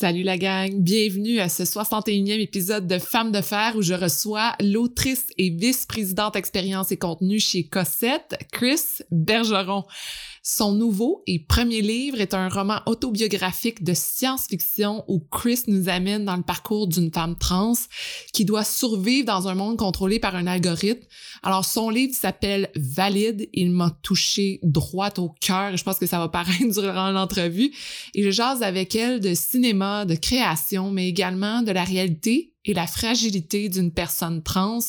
Salut la gang, bienvenue à ce 61e épisode de Femmes de fer où je reçois l'autrice et vice-présidente expérience et contenu chez Cossette, Chris Bergeron. Son nouveau et premier livre est un roman autobiographique de science-fiction où Chris nous amène dans le parcours d'une femme trans qui doit survivre dans un monde contrôlé par un algorithme. Alors son livre s'appelle Valide, il m'a touché droit au cœur, je pense que ça va paraître durant l'entrevue et je jase avec elle de cinéma, de création, mais également de la réalité et la fragilité d'une personne trans.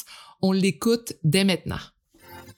On l'écoute dès maintenant.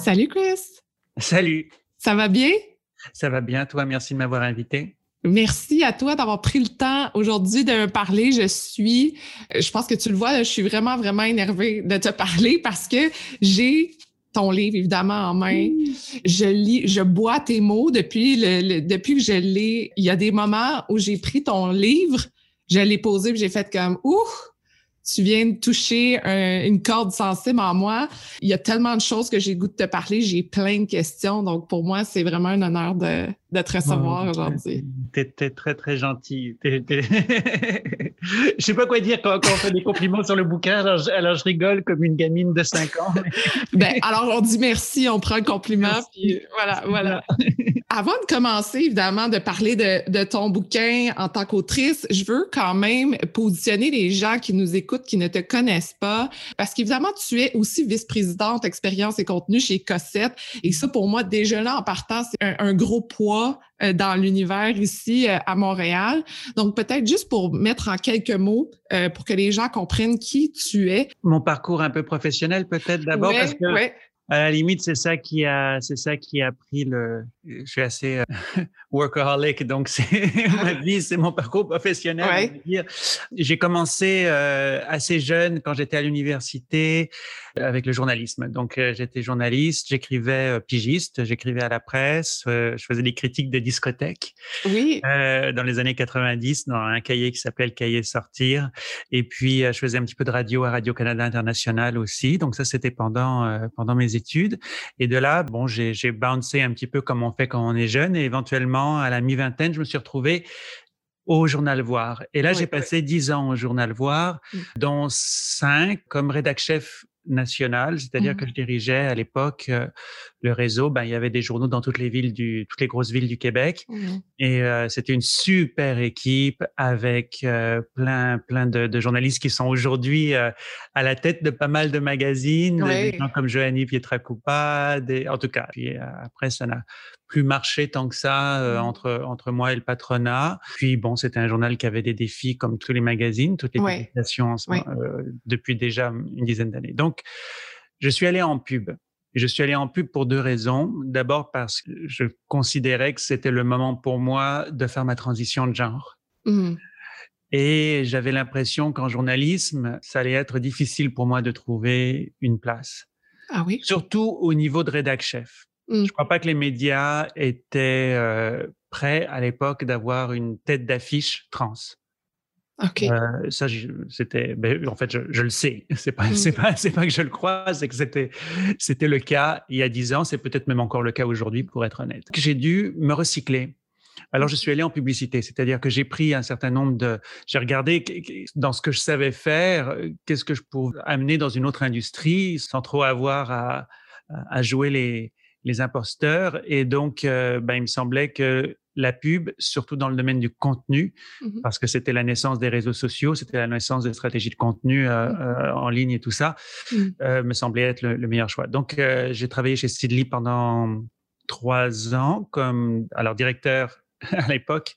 Salut Chris. Salut. Ça va bien? Ça va bien, toi. Merci de m'avoir invité. Merci à toi d'avoir pris le temps aujourd'hui de me parler. Je suis, je pense que tu le vois, je suis vraiment, vraiment énervée de te parler parce que j'ai ton livre évidemment en main. Je lis, je bois tes mots depuis le, depuis que je l'ai. Il y a des moments où j'ai pris ton livre, je l'ai posé, j'ai fait comme ouf tu viens de toucher une corde sensible en moi. Il y a tellement de choses que j'ai goût de te parler. J'ai plein de questions. Donc, pour moi, c'est vraiment un honneur de, de te recevoir aujourd'hui. Tu es, très, très gentil. Je sais pas quoi dire quand, on fait des compliments sur le bouquin. Alors je, rigole comme une gamine de 5 ans. ben, alors, on dit merci, on prend le compliment. Puis voilà, voilà. Avant de commencer, évidemment, de parler de, de ton bouquin en tant qu'autrice, je veux quand même positionner les gens qui nous écoutent, qui ne te connaissent pas, parce qu'évidemment, tu es aussi vice-présidente expérience et contenu chez Cossette. Et ça, pour moi, déjà là, en partant, c'est un gros poids dans l'univers ici euh, à Montréal. Donc, peut-être juste pour mettre en quelques mots, euh, pour que les gens comprennent qui tu es. Mon parcours un peu professionnel, peut-être d'abord, parce que à la limite, c'est ça qui a, c'est ça qui a pris le. Je suis assez euh, workaholic, donc c'est ma vie, c'est mon parcours professionnel. J'ai commencé euh, assez jeune quand j'étais à l'université avec le journalisme. Donc euh, j'étais journaliste, j'écrivais pigiste, j'écrivais à la presse, je faisais des critiques de discothèques. Oui. dans les années 90, dans un cahier qui s'appelait le cahier sortir. Et puis je faisais un petit peu de radio à Radio Canada International aussi. Donc ça c'était pendant pendant mes études études. Et de là, bon, j'ai bouncé un petit peu comme on fait quand on est jeune. Et éventuellement, à la mi-vingtaine, je me suis retrouvé au Journal Voir. Et là, j'ai passé dix ans au Journal Voir, mmh. dont cinq comme rédac chef national, c'est-à-dire que mmh. je dirigeais à l'époque euh, le réseau. Ben, il y avait des journaux dans toutes les villes du, toutes les grosses villes du Québec, mmh. et euh, c'était une super équipe avec euh, plein, plein de, journalistes qui sont aujourd'hui à la tête de pas mal de magazines, des gens comme Joanny Pietracoupa, des, en tout cas. Puis après, ça n'a plus marché tant que ça mmh. entre entre moi et le patronat. Puis bon, c'était un journal qui avait des défis comme tous les magazines, toutes les publications depuis déjà une dizaine d'années. Donc donc, je suis allé en pub. Je suis allé en pub pour deux raisons. D'abord parce que je considérais que c'était le moment pour moi de faire ma transition de genre. Mmh. Et j'avais l'impression qu'en journalisme, ça allait être difficile pour moi de trouver une place. Ah oui? Surtout au niveau de rédac chef. Mmh. Je ne crois pas que les médias étaient euh, prêts à l'époque d'avoir une tête d'affiche trans. Euh, ça, c'était, ben, en fait, je, le sais. C'est pas, c'est mmh. pas, c'est pas que je le crois, c'est que c'était, c'était le cas il y a dix ans. C'est peut-être même encore le cas aujourd'hui, pour être honnête. J'ai dû me recycler. Alors, je suis allé en publicité, c'est-à-dire que j'ai pris un certain nombre de, j'ai regardé dans ce que je savais faire, euh, qu'est-ce que je pouvais amener dans une autre industrie sans trop avoir à, à jouer les, les imposteurs. Et donc, euh, ben, il me semblait que la pub, surtout dans le domaine du contenu, mmh parce que c'était la naissance des réseaux sociaux, c'était la naissance des stratégies de contenu euh, mmh. euh, en ligne et tout ça, mmh. me semblait être le, meilleur choix. Donc, j'ai travaillé chez Sidley pendant trois ans comme alors directeur à l'époque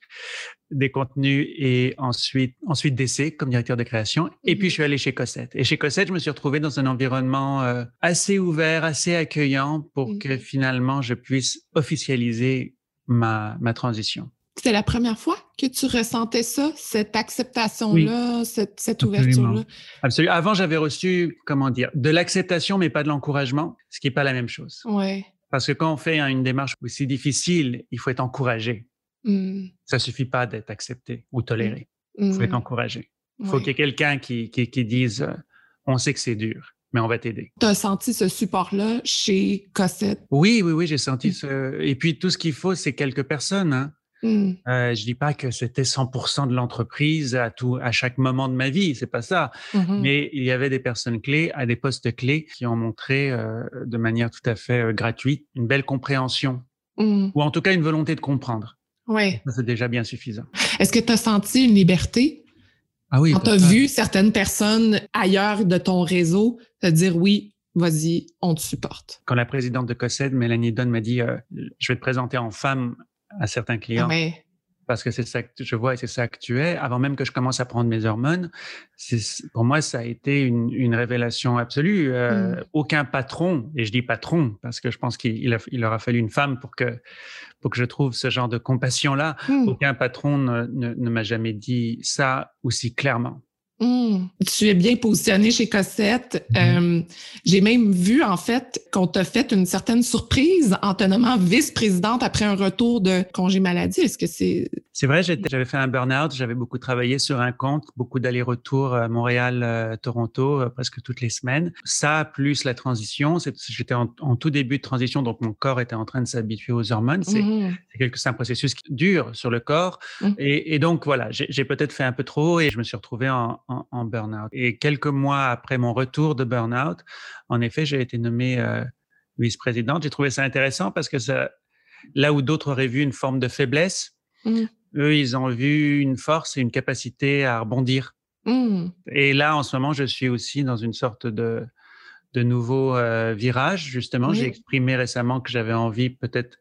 des contenus et ensuite, ensuite d'essai comme directeur de création. Et puis, je suis allé chez Cossette. Et chez Cossette, je me suis retrouvé dans un environnement euh, assez ouvert, assez accueillant pour que finalement, je puisse officialiser ma, ma transition. C'était la première fois? que tu ressentais ça, cette acceptation-là, cette, cette ouverture-là? Absolument. Avant, j'avais reçu, comment dire, de l'acceptation, mais pas de l'encouragement, ce qui n'est pas la même chose. Ouais. Parce que quand on fait une démarche aussi difficile, il faut être encouragé. Mm. Ça suffit pas d'être accepté ou toléré. Il faut être mm. encouragé. Il faut qu'il y ait quelqu'un qui, qui, qui dise euh, on sait que c'est dur, mais on va t'aider. Tu as senti ce support-là chez Cossette? Oui, oui, oui, j'ai senti mm. ce. Et puis tout ce qu'il faut, c'est quelques personnes. Hein. Mm. Euh, je dis pas que c'était 100% de l'entreprise à tout, à chaque moment de ma vie, c'est pas ça. Mm-hmm. Mais il y avait des personnes clés à des postes clés qui ont montré euh, de manière tout à fait euh, gratuite une belle compréhension ou en tout cas une volonté de comprendre. Oui. C'est déjà bien suffisant. Est-ce que tu as senti une liberté? Ah oui, Quand tu as vu certaines personnes ailleurs de ton réseau te dire oui, vas-y, on te supporte. Quand la présidente de COSED, Mélanie Donne, m'a dit euh, je vais te présenter en femme à certains clients. Ah parce que c'est ça que je vois et c'est ça que tu es. Avant même que je commence à prendre mes hormones, pour moi, ça a été une, une révélation absolue. Euh, mm. Aucun patron, et je dis patron parce que je pense qu'il il, il aura fallu une femme pour que, pour que je trouve ce genre de compassion-là, mm. aucun patron ne, ne, ne m'a jamais dit ça aussi clairement. Hmm. Tu es bien positionné chez Cossette. Mm-hmm. Euh, j'ai même vu, en fait, qu'on t'a fait une certaine surprise en te nommant vice-présidente après un retour de congé maladie. Est-ce que c'est... C'est vrai, j'avais fait un burn-out. J'avais beaucoup travaillé sur un compte, beaucoup d'allers-retours à Montréal, euh, Toronto, euh, presque toutes les semaines. Ça, plus la transition. J'étais en, tout début de transition, donc mon corps était en train de s'habituer aux hormones. C'est mm-hmm. un processus dur sur le corps. Mm. Et, et, donc, voilà, j'ai peut-être fait un peu trop et je me suis retrouvé en en, burn-out. Et quelques mois après mon retour de burn-out, en effet, j'ai été nommée euh, vice-présidente. J'ai trouvé ça intéressant parce que ça, là où d'autres auraient vu une forme de faiblesse, mmh. eux, ils ont vu une force et une capacité à rebondir. Mmh. Et là, en ce moment, je suis aussi dans une sorte de, de nouveau euh, virage. Justement, j'ai exprimé récemment que j'avais envie peut-être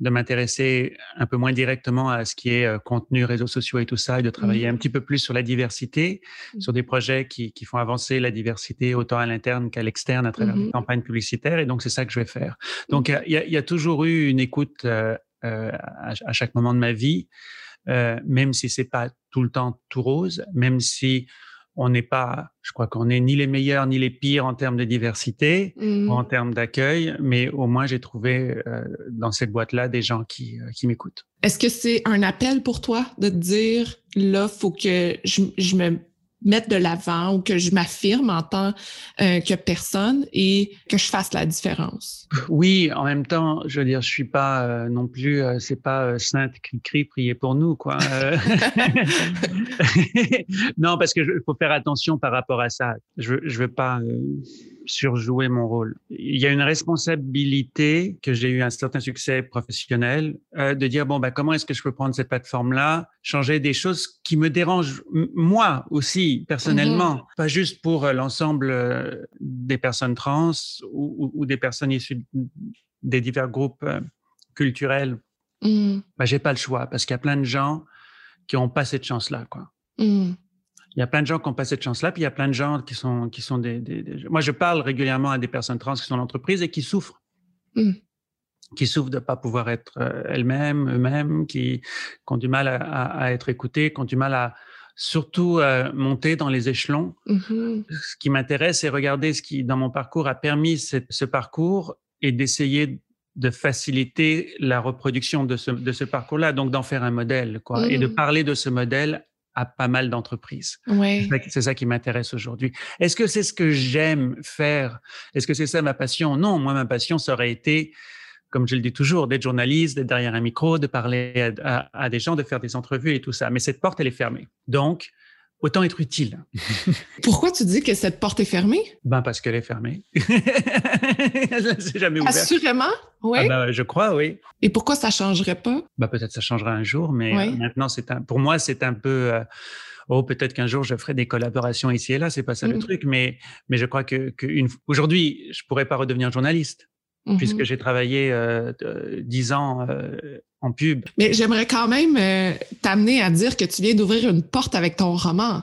de m'intéresser un peu moins directement à ce qui est euh, contenu, réseaux sociaux et tout ça, et de travailler mmh. un petit peu plus sur la diversité, mmh. sur des projets qui, qui, font avancer la diversité autant à l'interne qu'à l'externe à travers des mmh campagnes publicitaires. Et donc, c'est ça que je vais faire. Donc, il y, y, a toujours eu une écoute euh, euh, à, à, chaque moment de ma vie, même si c'est pas tout le temps tout rose, même si on n'est pas, je crois qu'on n'est ni les meilleurs ni les pires en termes de diversité en mmh. termes d'accueil, mais au moins j'ai trouvé euh, dans cette boîte-là des gens qui, euh, qui m'écoutent. Est-ce que c'est un appel pour toi de te dire, là, faut que je, je me mettre de l'avant ou que je m'affirme en tant euh, que personne et que je fasse la différence. Oui, en même temps, je veux dire, je suis pas euh, non plus, euh, c'est pas sainte cri priez pour nous, quoi. non, parce que faut faire attention par rapport à ça. Je, je veux pas surjouer mon rôle. Il y a une responsabilité que j'ai eu un certain succès professionnel euh, de dire bon bah comment est-ce que je peux prendre cette plateforme là, changer des choses qui me dérangent moi aussi personnellement, mhm. pas juste pour euh, l'ensemble euh, des personnes trans ou, ou, des personnes issues des divers groupes culturels. Mhm. Bah j'ai pas le choix parce qu'il y a plein de gens qui ont pas cette chance là quoi. Mhm il y a plein de gens qui ont pas cette chance-là, puis il y a plein de gens qui sont, qui sont des, des, Moi, je parle régulièrement à des personnes trans qui sont en entreprise et qui souffrent. Mm. Qui souffrent de pas pouvoir être euh, elles-mêmes, eux-mêmes, qui, qui, ont du mal à, à, être écoutées, qui ont du mal à surtout euh, monter dans les échelons. Mm-hmm. Ce qui m'intéresse, c'est regarder ce qui, dans mon parcours, a permis cette, ce parcours et d'essayer de faciliter la reproduction de ce, de ce parcours-là, donc d'en faire un modèle, quoi, et de mm. parler de ce modèle à pas mal d'entreprises. C'est ça qui m'intéresse aujourd'hui. Est-ce que c'est ce que j'aime faire? Est-ce que c'est ça ma passion? Non, moi, ma passion, ça aurait été, comme je le dis toujours, d'être journaliste, d'être derrière un micro, de parler à, des gens, de faire des entrevues et tout ça. Mais cette porte, elle est fermée. Donc, autant être utile. Pourquoi tu dis que cette porte est fermée? Ben parce qu'elle est fermée. Elle s'est jamais ouverte. Assurément, oui. Ah ben, je crois, oui. Et pourquoi ça changerait pas? Ben, peut-être ça changera un jour, mais euh, maintenant, c'est un, pour moi, c'est un peu... Euh, oh, peut-être qu'un jour je ferai des collaborations ici et là, c'est pas ça le mm. truc, mais, mais je crois que, que une, aujourd'hui, je pourrais pas redevenir journaliste. puisque mm-hmm. j'ai travaillé euh, dix ans euh, en pub. Mais j'aimerais quand même euh, t'amener à dire que tu viens d'ouvrir une porte avec ton roman.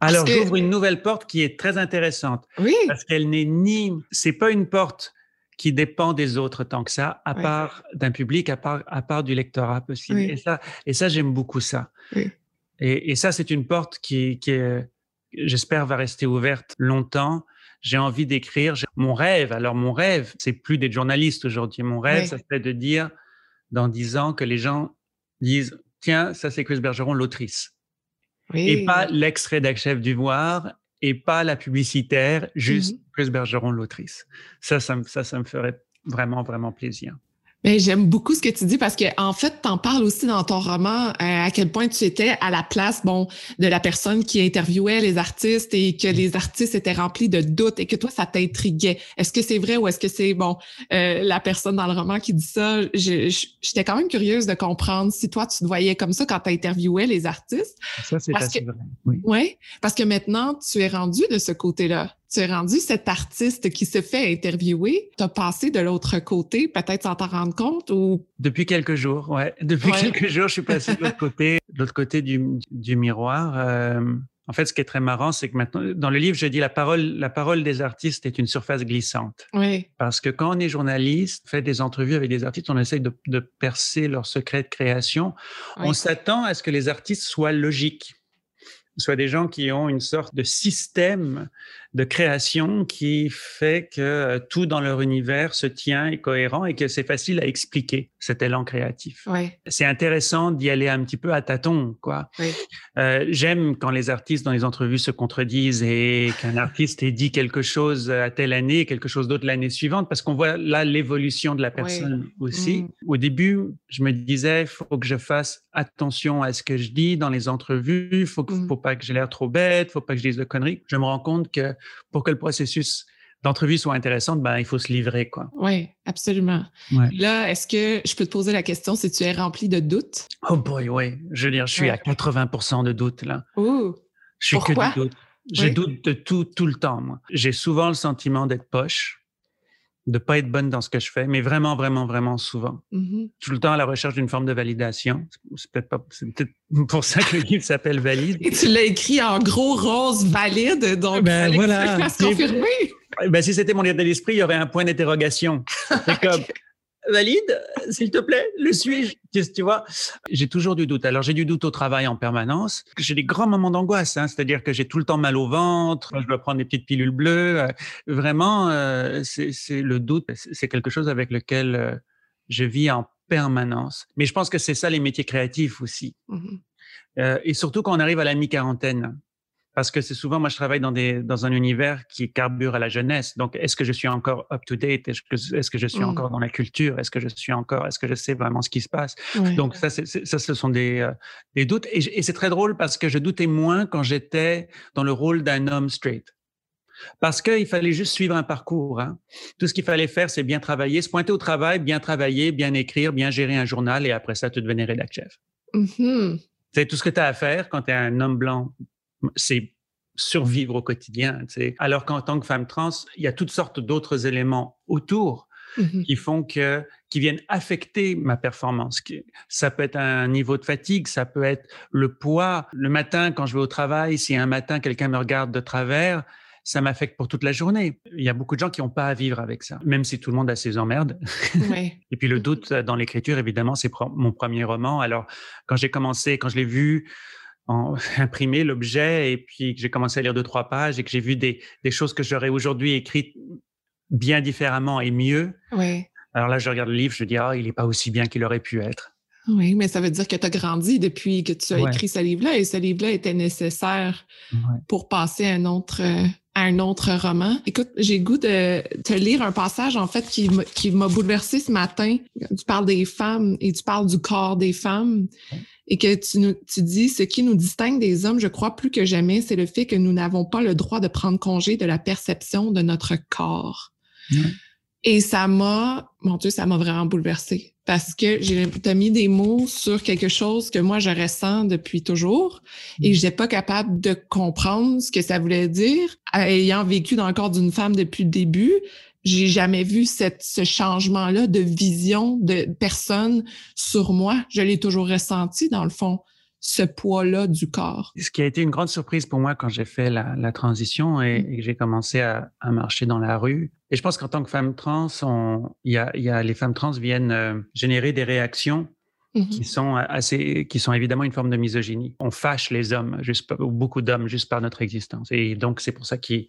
Alors, j'ouvre une nouvelle porte qui est très intéressante. Oui. Parce qu'elle n'est ni, c'est pas une porte qui dépend des autres tant que ça, à part d'un public, à part, à part du lectorat possible. Et ça, et ça j'aime beaucoup ça. Et, et, ça, c'est une porte qui, qui j'espère, va rester ouverte longtemps. J'ai envie d'écrire. Mon rêve, alors mon rêve, c'est plus d'être journaliste aujourd'hui. Mon rêve, ça serait de dire dans dix ans que les gens disent tiens, ça c'est Chris Bergeron, l'autrice. Et pas l'ex-rédac-chef du Voir et pas la publicitaire, juste mmh Chris Bergeron, l'autrice. Ça, ça, ça, ça me ferait vraiment, vraiment plaisir. Mais j'aime beaucoup ce que tu dis parce que en fait, tu en parles aussi dans ton roman euh, à quel point tu étais à la place bon de la personne qui interviewait les artistes et que les artistes étaient remplis de doutes et que toi ça t'intriguait. Est-ce que c'est vrai ou est-ce que c'est bon euh, la personne dans le roman qui dit ça? J'étais quand même curieuse de comprendre si toi tu te voyais comme ça quand tu interviewais les artistes. Ça c'est assez vrai. Oui. Ouais, parce que maintenant tu es rendu de ce côté-là tu es rendu cet artiste qui se fait interviewer. Tu as passé de l'autre côté, peut-être sans t'en rendre compte ou? Depuis quelques jours, ouais. Depuis quelques jours, je suis passé de l'autre côté, de l'autre côté du, du miroir. Euh, en fait, ce qui est très marrant, c'est que maintenant, dans le livre, je dis la parole, la parole des artistes est une surface glissante. Oui. Parce que quand on est journaliste, fait des entrevues avec des artistes, on essaye de, de percer leur secret de création. On s'attend à ce que les artistes soient logiques soit des gens qui ont une sorte de système de création qui fait que euh, tout dans leur univers se tient, est cohérent et que c'est facile à expliquer cet élan créatif. C'est intéressant d'y aller un petit peu à tâtons, quoi. Euh, j'aime quand les artistes dans les entrevues se contredisent et qu'un artiste ait dit quelque chose à telle année et quelque chose d'autre l'année suivante parce qu'on voit là l'évolution de la personne aussi. Mm. Au début, je me disais, il faut que je fasse attention à ce que je dis dans les entrevues, il faut, mm. faut pas que j'ai l'air trop bête, faut pas que je dise de conneries. Je me rends compte que pour que le processus d'entrevue soit intéressant, ben, il faut se livrer. quoi. Oui, absolument. Là, est-ce que je peux te poser la question si tu es rempli de doutes? Oh boy, oui. Je veux dire, je suis à 80 de doutes là. Ouh. Je suis Pourquoi? que doute. Je doute de tout, tout le temps, moi. J'ai souvent le sentiment d'être poche de pas être bonne dans ce que je fais, mais vraiment, vraiment, vraiment souvent. Mm-hmm. Tout le temps à la recherche d'une forme de validation. C'est peut-être pas, c'est peut-être pour ça que le livre s'appelle Valide. Et tu l'as écrit en gros rose valide, donc ben, voilà. confirmer. Ben, si c'était mon état d'esprit, il y aurait un point d'interrogation. valide, s'il te plaît, le suis-je? Tu vois, j'ai toujours du doute. Alors, j'ai du doute au travail en permanence. J'ai des grands moments d'angoisse, hein, c'est-à-dire que j'ai tout le temps mal au ventre, je dois prendre des petites pilules bleues. Euh, vraiment, euh, c'est le doute, c'est quelque chose avec lequel euh, je vis en permanence. Mais je pense que c'est ça les métiers créatifs aussi. Mmh et surtout quand on arrive à la mi-quarantaine parce que c'est souvent, moi, je travaille dans, des, dans un univers qui carbure à la jeunesse. Donc, est-ce que je suis encore up-to-date? Est-ce que, est que, je suis mmh. encore dans la culture? Est-ce que je suis encore, est-ce que je sais vraiment ce qui se passe? Donc, ça, ça, ce sont des, euh, des doutes. Et, et c'est très drôle parce que je doutais moins quand j'étais dans le rôle d'un homme straight. Parce qu'il fallait juste suivre un parcours. Hein. Tout ce qu'il fallait faire, c'est bien travailler, se pointer au travail, bien travailler, bien écrire, bien gérer un journal, et après ça, tu devenais rédacteur chef. Mmh c'est tout ce que tu as à faire quand tu es un homme blanc c'est survivre au quotidien. Alors qu'en tant que femme trans, il y a toutes sortes d'autres éléments autour mmh qui font que, qui viennent affecter ma performance. Ça peut être un niveau de fatigue, ça peut être le poids. Le matin, quand je vais au travail, si un matin quelqu'un me regarde de travers, ça m'affecte pour toute la journée. Il y a beaucoup de gens qui n'ont pas à vivre avec ça, même si tout le monde a ses emmerdes. Et puis le doute dans l'écriture, évidemment, c'est mon premier roman. Alors, quand j'ai commencé, quand je l'ai vu, en, imprimé l'objet et puis que j'ai commencé à lire deux, trois pages et que j'ai vu des, des choses que j'aurais aujourd'hui écrites bien différemment et mieux. Oui. Alors là, je regarde le livre, je dis, ah, il n'est pas aussi bien qu'il aurait pu être. Oui, mais ça veut dire que tu as grandi depuis que tu as écrit ce livre-là et ce livre-là était nécessaire pour passer à un autre, à un autre roman. Écoute, j'ai goût de te lire un passage, en fait, qui m'a bouleversé ce matin. Tu parles des femmes et tu parles du corps des femmes et que tu, nous, tu dis ce qui nous distingue des hommes, je crois plus que jamais, c'est le fait que nous n'avons pas le droit de prendre congé de la perception de notre corps. Et ça m'a, mon Dieu, ça m'a vraiment bouleversée parce que j'ai mis des mots sur quelque chose que moi je ressens depuis toujours et mm. j'étais pas capable de comprendre ce que ça voulait dire. Ayant vécu dans le corps d'une femme depuis le début, j'ai jamais vu cette, ce changement-là de vision de personne sur moi. Je l'ai toujours ressenti dans le fond. ce poids-là du corps. Ce qui a été une grande surprise pour moi quand j'ai fait la, transition et, mm. que j'ai commencé à, marcher dans la rue. Et je pense qu'en tant que femme trans, il y a, les femmes trans viennent euh, générer des réactions mm-hmm. qui sont assez, qui sont évidemment une forme de misogynie. On fâche les hommes, juste, beaucoup d'hommes, juste par notre existence. Et donc c'est pour ça qu'il, euh,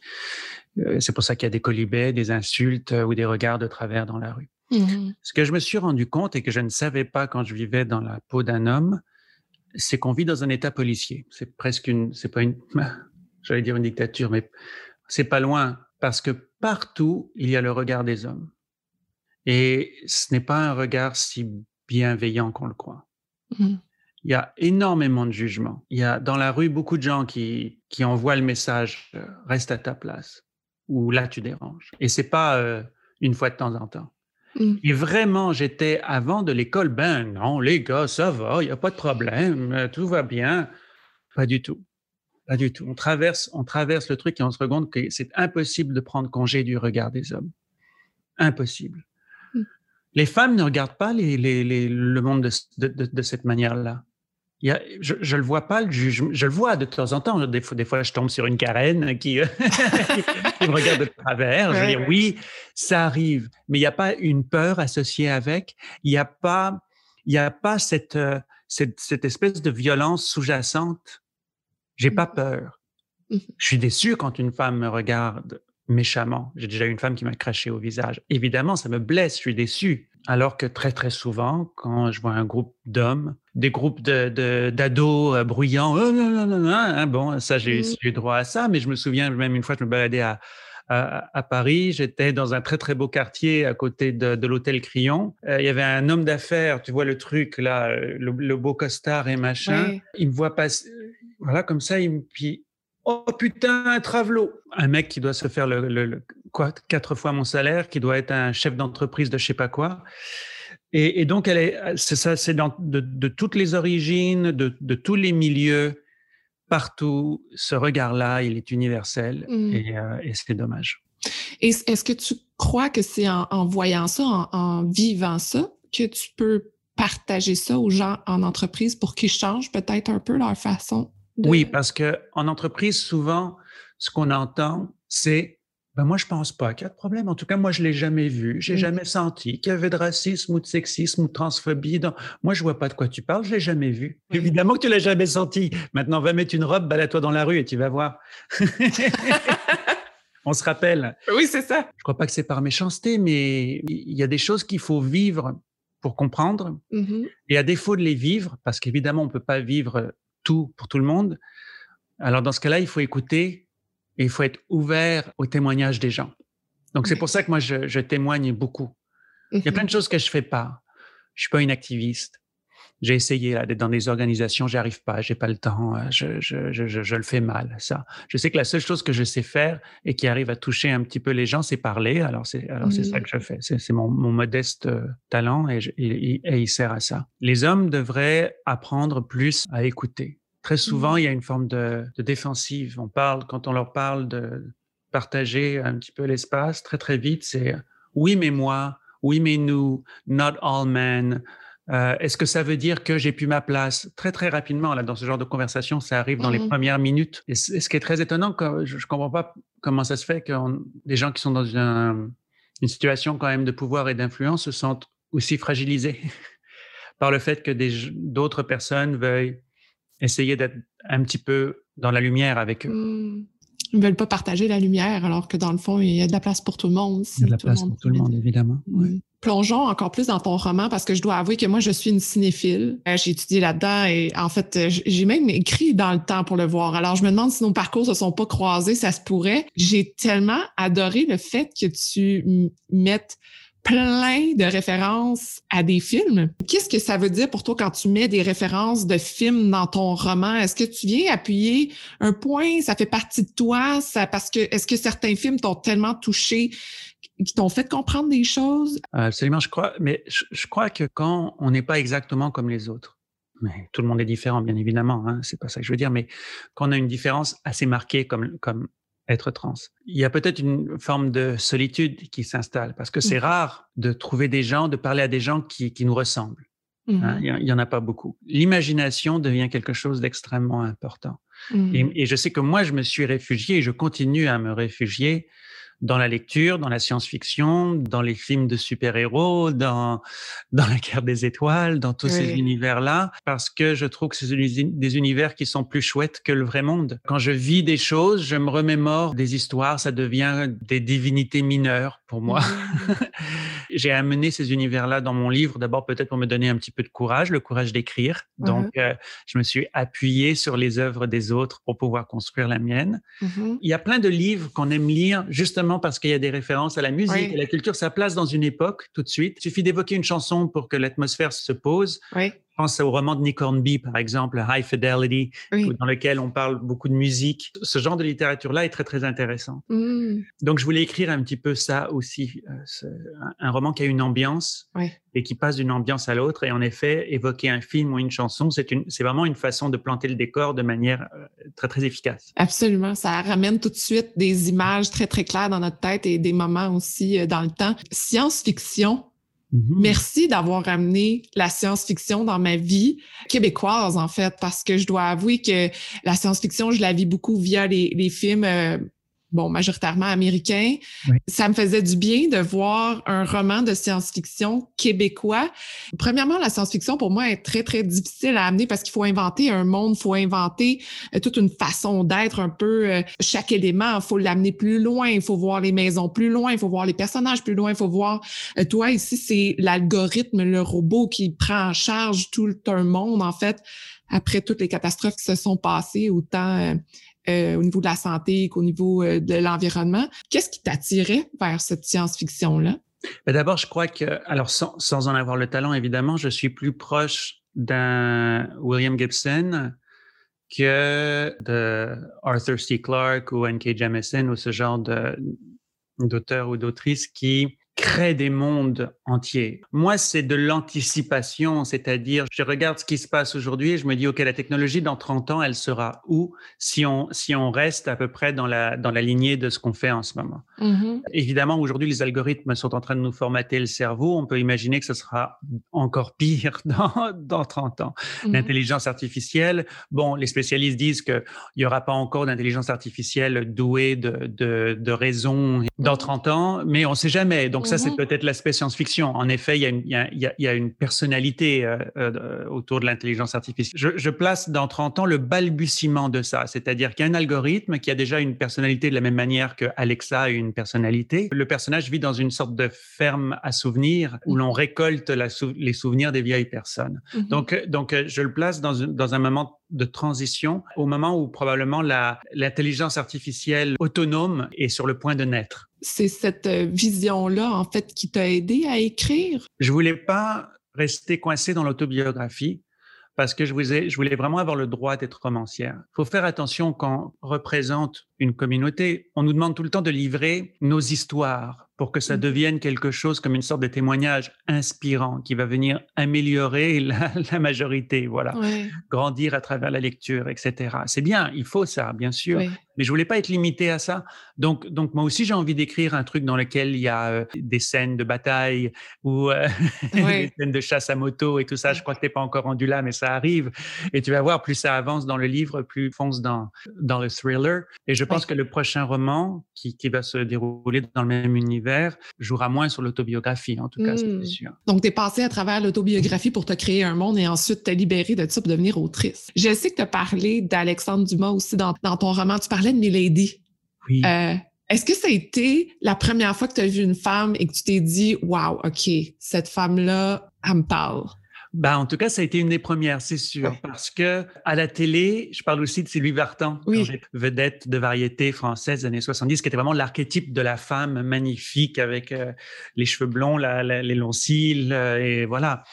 c'est pour ça qu'il y a des colibets, des insultes euh, ou des regards de travers dans la rue. Mm-hmm. Ce que je me suis rendu compte et que je ne savais pas quand je vivais dans la peau d'un homme, c'est qu'on vit dans un état policier. C'est presque une, c'est pas une, j'allais dire une dictature, mais c'est pas loin parce que partout il y a le regard des hommes. Et ce n'est pas un regard si bienveillant qu'on le croit. Mm-hmm. Il y a énormément de jugements. Il y a dans la rue beaucoup de gens qui, qui envoient le message euh, reste à ta place ou là tu déranges. Et c'est pas euh, une fois de temps en temps. Mm. Et vraiment, j'étais avant de l'école, ben non, les gars, ça va, il n'y a pas de problème, euh, tout va bien. Pas du tout. Pas du tout. On traverse, on traverse le truc et on se rend compte que c'est impossible de prendre congé du regard des hommes. Impossible. Mm. Les femmes ne regardent pas les, les, le monde de, de, de cette manière-là je, je le vois pas, le je le vois de temps en temps. Des fois, des fois je tombe sur une carène qui, me regarde de travers. je veux dire, oui, ça arrive, mais il n'y a pas une peur associée avec. Il n'y a pas, il y a pas cette, euh, cette, cette espèce de violence sous-jacente. J'ai pas peur. Mmh je suis déçu quand une femme me regarde méchamment. J'ai déjà eu une femme qui m'a craché au visage. Évidemment, ça me blesse, je suis déçu. Alors que très, très souvent, quand je vois un groupe d'hommes, des groupes de, d'ados euh, bruyants, oh, non, non, non, hein, bon, ça, j'ai, mmh. eu droit à ça, mais je me souviens même une fois, je me baladais à, à, Paris. J'étais dans un très, très beau quartier à côté de, de l'hôtel Crillon. Euh, il y avait un homme d'affaires, tu vois le truc là, le, beau costard et machin. Il me voit passer, voilà, comme ça, il me, puis, oh putain, un travelot. Un mec qui doit se faire le quatre fois mon salaire, qui doit être un chef d'entreprise de je sais pas quoi. Et, donc, elle est, c'est ça, c'est de, de, toutes les origines, de, de, tous les milieux, partout. Ce regard-là, il est universel mm. et, euh, et c'est dommage. Et est-ce que tu crois que c'est en, voyant ça, en, vivant ça, que tu peux partager ça aux gens en entreprise pour qu'ils changent peut-être un peu leur façon? Oui, parce que en entreprise, souvent, ce qu'on entend, c'est ben moi, je pense pas qu'il y a de problème. En tout cas, moi, je l'ai jamais vu. J'ai jamais senti qu'il y avait de racisme ou de sexisme ou de transphobie. Dans... Moi, je vois pas de quoi tu parles. Je l'ai jamais vu. Évidemment que tu l'as jamais senti. Maintenant, va mettre une robe, balade-toi dans la rue et tu vas voir. On se rappelle. Oui, c'est ça. Je crois pas que c'est par méchanceté, mais il y a des choses qu'il faut vivre pour comprendre. Mm-hmm. Et à défaut de les vivre, parce qu'évidemment, on peut pas vivre tout pour tout le monde. Alors, dans ce cas-là, il faut écouter et il faut être ouvert au témoignage des gens. Donc, c'est pour ça que moi, je, je témoigne beaucoup. Il y a plein de mhm. choses que je fais pas. Je suis pas une activiste. J'ai essayé d'être dans des organisations, j'y arrive pas, j'ai pas le temps, euh, je, je, je, je, le fais mal. Ça, je sais que la seule chose que je sais faire et qui arrive à toucher un petit peu les gens, c'est parler. Alors c'est alors c'est ça mhm. que je fais. C'est mon, mon, modeste euh, talent et, et, et il sert à ça. Les hommes devraient apprendre plus à écouter. Très souvent, mmh. il y a une forme de, défensive. On parle, quand on leur parle de partager un petit peu l'espace, très très vite, c'est oui, mais moi, oui, mais nous, not all men. Euh, est-ce que ça veut dire que j'ai plus ma place Très très rapidement, là, dans ce genre de conversation, ça arrive dans les mmh. premières minutes. Et ce qui est très étonnant, je ne comprends pas comment ça se fait que des gens qui sont dans une, une situation quand même de pouvoir et d'influence se sentent aussi fragilisés par le fait que d'autres personnes veuillent essayer d'être un petit peu dans la lumière avec eux. Mmh. Ils ne veulent pas partager la lumière, alors que dans le fond, il y a de la place pour tout le monde. il y a de la place pour tout le monde, évidemment. Mmh. Plongeons encore plus dans ton roman, parce que je dois avouer que moi, je suis une cinéphile. Euh, j'ai étudié là-dedans et en fait, euh, j'ai même écrit dans le temps pour le voir. Alors, je me demande si nos parcours se sont pas croisés, ça se pourrait. J'ai tellement adoré le fait que tu mettes plein de références à des films. Qu'est-ce que ça veut dire pour toi quand tu mets des références de films dans ton roman? Est-ce que tu viens appuyer un point? Ça fait partie de toi? Parce que est-ce que certains films t'ont tellement touché qui t'ont fait comprendre des choses? Absolument, je crois. Mais je, crois que quand on n'est pas exactement comme les autres, mais tout le monde est différent, bien évidemment, hein, c'est pas ça que je veux dire, mais quand on a une différence assez marquée comme être trans. Il y a peut-être une forme de solitude qui s'installe parce que c'est mmh. rare de trouver des gens, de parler à des gens qui, qui nous ressemblent. Hein, mmh il n'y en a pas beaucoup. L'imagination devient quelque chose d'extrêmement important. Mmh. Et, et, je sais que moi, je me suis réfugié et je continue à me réfugier dans la lecture, dans la science-fiction, dans les films de super-héros, dans, dans la guerre des étoiles, dans tous ces univers-là, parce que je trouve que c'est des univers qui sont plus chouettes que le vrai monde. Quand je vis des choses, je me remémore des histoires, ça devient des divinités mineures pour moi. Mmh. J'ai amené ces univers-là dans mon livre, d'abord peut-être pour me donner un petit peu de courage, le courage d'écrire. Mmh Donc, euh, je me suis appuyé sur les œuvres des autres pour pouvoir construire la mienne. Mmh Il y a plein de livres qu'on aime lire justement parce qu'il y a des références à la musique et la culture, ça place dans une époque tout de suite. Il suffit d'évoquer une chanson pour que l'atmosphère se pose. Oui. Je pense au roman de Nick Hornby, par exemple, High Fidelity, dans lequel on parle beaucoup de musique. Ce genre de littérature-là est très, très intéressant. Mmh. Donc, je voulais écrire un petit peu ça aussi, euh, un roman qui a une ambiance et qui passe d'une ambiance à l'autre. Et en effet, évoquer un film ou une chanson, c'est vraiment une façon de planter le décor de manière euh, très, très efficace. Absolument. Ça ramène tout de suite des images très, très claires dans notre tête et des moments aussi euh, dans le temps. Science-fiction, Mm-hmm. Merci d'avoir amené la science-fiction dans ma vie québécoise, en fait, parce que je dois avouer que la science-fiction, je la vis beaucoup via les, films euh, bon, majoritairement américain. Ça me faisait du bien de voir un roman de science-fiction québécois. Premièrement, la science-fiction, pour moi, est très, très difficile à amener parce qu'il faut inventer un monde, il faut inventer euh, toute une façon d'être un peu euh, chaque élément. Il faut l'amener plus loin, il faut voir les maisons plus loin, il faut voir les personnages plus loin, il faut voir... Euh, toi, ici, c'est l'algorithme, le robot qui prend en charge tout un monde, en fait, après toutes les catastrophes qui se sont passées, autant euh, au niveau de la santé qu'au niveau euh, de l'environnement. Qu'est-ce qui t'attirait vers cette science-fiction-là? Ben, d'abord, je crois que, alors sans, en avoir le talent, évidemment, je suis plus proche d'un William Gibson que de Arthur C. Clarke ou N.K. Jemisin ou ce genre d'auteurs ou d'autrices qui crée des mondes entiers. Moi, c'est de l'anticipation, c'est-à-dire je regarde ce qui se passe aujourd'hui et je me dis, OK, la technologie dans 30 ans, elle sera où si on, si on reste à peu près dans la, dans la lignée de ce qu'on fait en ce moment? Mm-hmm. Évidemment, aujourd'hui, les algorithmes sont en train de nous formater le cerveau. On peut imaginer que ce sera encore pire dans, dans 30 ans. Mm-hmm. L'intelligence artificielle, bon, les spécialistes disent qu'il n'y aura pas encore d'intelligence artificielle douée de, de, de raison dans 30 ans, mais on ne sait jamais. Donc, ça, c'est mmh peut-être l'aspect science-fiction. En effet, il y a une, il y a, il y a une personnalité euh, euh, autour de l'intelligence artificielle. Je, je, place dans 30 ans le balbutiement de ça, c'est-à-dire qu'il y a un algorithme qui a déjà une personnalité de la même manière que Alexa a une personnalité. Le personnage vit dans une sorte de ferme à souvenirs où mmh. l'on récolte la les souvenirs des vieilles personnes. Mmh donc, donc, je le place dans, dans un moment de transition au moment où probablement l'intelligence artificielle autonome est sur le point de naître. C'est cette euh, vision-là, en fait, qui t'a aidé à écrire? Je voulais pas rester coincé dans l'autobiographie parce que je voulais, je voulais vraiment avoir le droit d'être romancière. Il faut faire attention quand on représente une communauté. On nous demande tout le temps de livrer nos histoires pour que ça mmh. devienne quelque chose comme une sorte de témoignage inspirant qui va venir améliorer la, la majorité, voilà, grandir à travers la lecture, etc. C'est bien, il faut ça, bien sûr, mais je voulais pas être limité à ça. Donc, donc moi aussi j'ai envie d'écrire un truc dans lequel il y a euh, des scènes de bataille ou euh, des scènes de chasse à moto et tout ça. Je crois que t'es pas encore rendu là, mais ça arrive. Et tu vas voir, plus ça avance dans le livre, plus fonce dans dans le thriller. Et je pense que le prochain roman qui, qui va se dérouler dans le même univers jouera moins sur l'autobiographie, en tout cas, c'est hmm. sûr. Donc, tu es passé à travers l'autobiographie pour te créer un monde et ensuite te libérer de ça pour devenir autrice. Je sais que tu as parlé d'Alexandre Dumas aussi dans, ton roman. Tu parlais de Milady. Oui. Euh, est-ce que ça a été la première fois que tu as vu une femme et que tu t'es dit, wow, OK, cette femme-là, elle me parle? Bah, en tout cas, ça a été une des premières, c'est sûr, parce que à la télé, je parle aussi de Sylvie Vartan, vedette de variété française des années 70, qui était vraiment l'archétype de la femme magnifique avec euh, les cheveux blonds, la, les longs cils, euh, et voilà,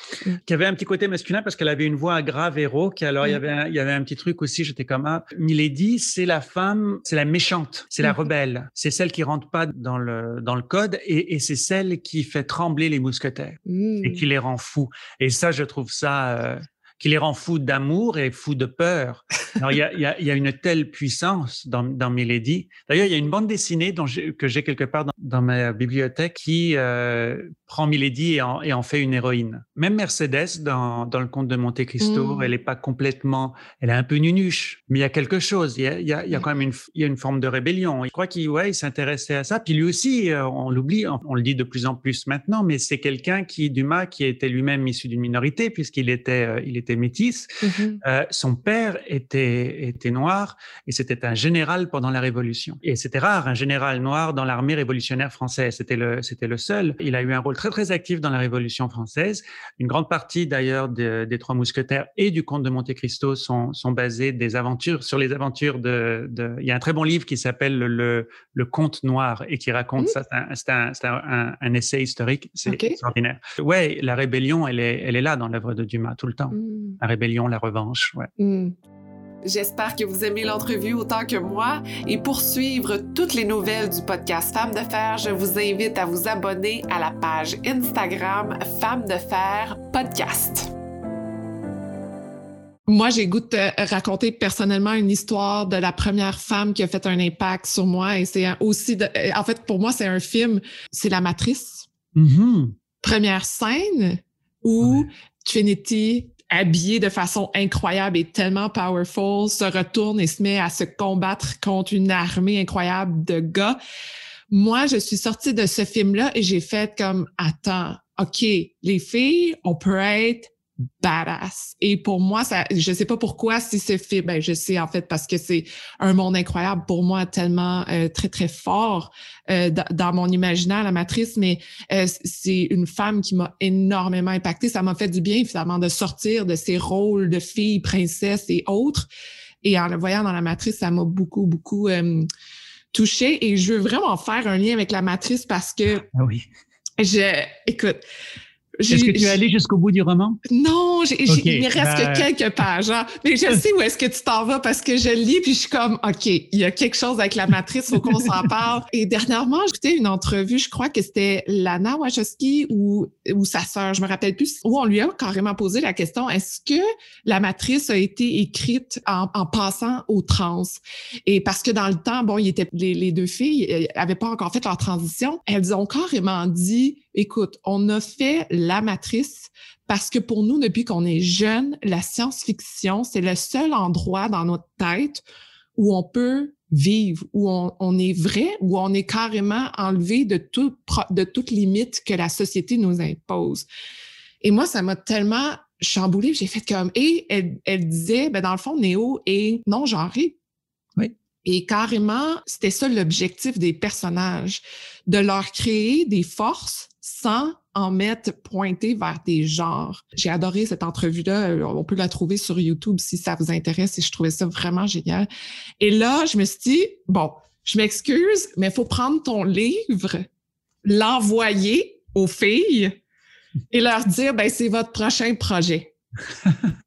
qui avait un petit côté masculin parce qu'elle avait une voix grave et rauque. Alors il y avait un, il y avait un petit truc aussi, j'étais comme ah, Milady, c'est la femme, c'est la méchante, c'est la rebelle, c'est celle qui rentre pas dans le dans le code et, et c'est celle qui fait trembler les mousquetaires et qui les rend fous. Et ça, je trouve ça euh, qui les rend fous d'amour et fous de peur. Alors, il y a, y, a, y a, une telle puissance dans, dans Milady. D'ailleurs, il y a une bande dessinée dont que j'ai quelque part dans, dans, ma bibliothèque qui euh, prend Milady et en, et en, fait une héroïne. Même Mercedes, dans, dans le conte de Monte Cristo, mmh. elle est pas complètement, elle est un peu nunuche, mais il y a quelque chose. Il y a, y a, y a quand même une, il y a une forme de rébellion. Je crois qu'il ouais, s'intéressait à ça. Puis lui aussi, euh, on l'oublie, on le dit de plus en plus maintenant, mais c'est quelqu'un qui, Dumas, qui était lui-même issu d'une minorité puisqu'il était, euh, il était métis. Mmh. Euh, son père était, était noir et c'était un général pendant la Révolution. Et c'était rare, un général noir dans l'armée révolutionnaire française. C'était le, c'était le seul. Il a eu un rôle très, très actif dans la Révolution française. Une grande partie, d'ailleurs, de, des Trois Mousquetaires et du Comte de Monte Cristo sont, sont basés des aventures, sur les aventures de, de, il y a un très bon livre qui s'appelle le, le Conte noir et qui raconte mmh. ça. C'est un, un, un, un, essai historique. C'est okay. extraordinaire. Ouais, la rébellion, elle est, elle est là dans l'œuvre de Dumas tout le temps. Mmh. La rébellion, la revanche. Ouais. Mmh. J'espère que vous aimez l'entrevue autant que moi. Et pour suivre toutes les nouvelles du podcast Femmes de Fer, je vous invite à vous abonner à la page Instagram Femmes de Fer Podcast. Moi, j'ai goût de te raconter personnellement une histoire de la première femme qui a fait un impact sur moi. Et c'est aussi, de, en fait, pour moi, c'est un film, c'est La Matrice. Mm -hmm. Première scène où ouais. Trinity habillé de façon incroyable et tellement powerful, se retourne et se met à se combattre contre une armée incroyable de gars. Moi, je suis sortie de ce film-là et j'ai fait comme, attends, OK, les filles, on peut être badass. Et pour moi, ça, je sais pas pourquoi si c'est fait, ben je sais en fait parce que c'est un monde incroyable pour moi, tellement euh, très très fort euh, dans mon imaginaire, la matrice. Mais euh, c'est une femme qui m'a énormément impacté. Ça m'a fait du bien finalement de sortir de ces rôles de fille, princesse et autres. Et en le voyant dans la matrice, ça m'a beaucoup beaucoup euh, touché. Et je veux vraiment faire un lien avec la matrice parce que ah oui. je, écoute est-ce que tu es allé jusqu'au bout du roman? Non, j okay. il me reste que quelques pages. Hein. Mais je sais où est-ce que tu t'en vas parce que je lis puis je suis comme, OK, il y a quelque chose avec la matrice, faut qu'on s'en parle. Et dernièrement, j'écoutais une entrevue, je crois que c'était Lana Wachowski ou, ou sa sœur, je me rappelle plus, où on lui a carrément posé la question, est-ce que la matrice a été écrite en, en, passant au trans? Et parce que dans le temps, bon, il était, les, les deux filles n'avaient pas encore fait leur transition. Elles ont carrément dit, écoute, on a fait la matrice parce que pour nous, depuis qu'on est jeune, la science-fiction, c'est le seul endroit dans notre tête où on peut vivre, où on, on, est vrai, où on est carrément enlevé de, tout, de toute limite que la société nous impose. Et moi, ça m'a tellement chamboulé, j'ai fait comme, et elle, elle disait, ben dans le fond, Néo est non-genré. Oui. Et carrément, c'était ça l'objectif des personnages, de leur créer des forces sans en mettre pointé vers des genres. J'ai adoré cette entrevue-là. Euh, on peut la trouver sur YouTube si ça vous intéresse et je trouvais ça vraiment génial. Et là, je me suis dit, bon, je m'excuse, mais il faut prendre ton livre, l'envoyer aux filles et leur dire, ben, c'est votre prochain projet.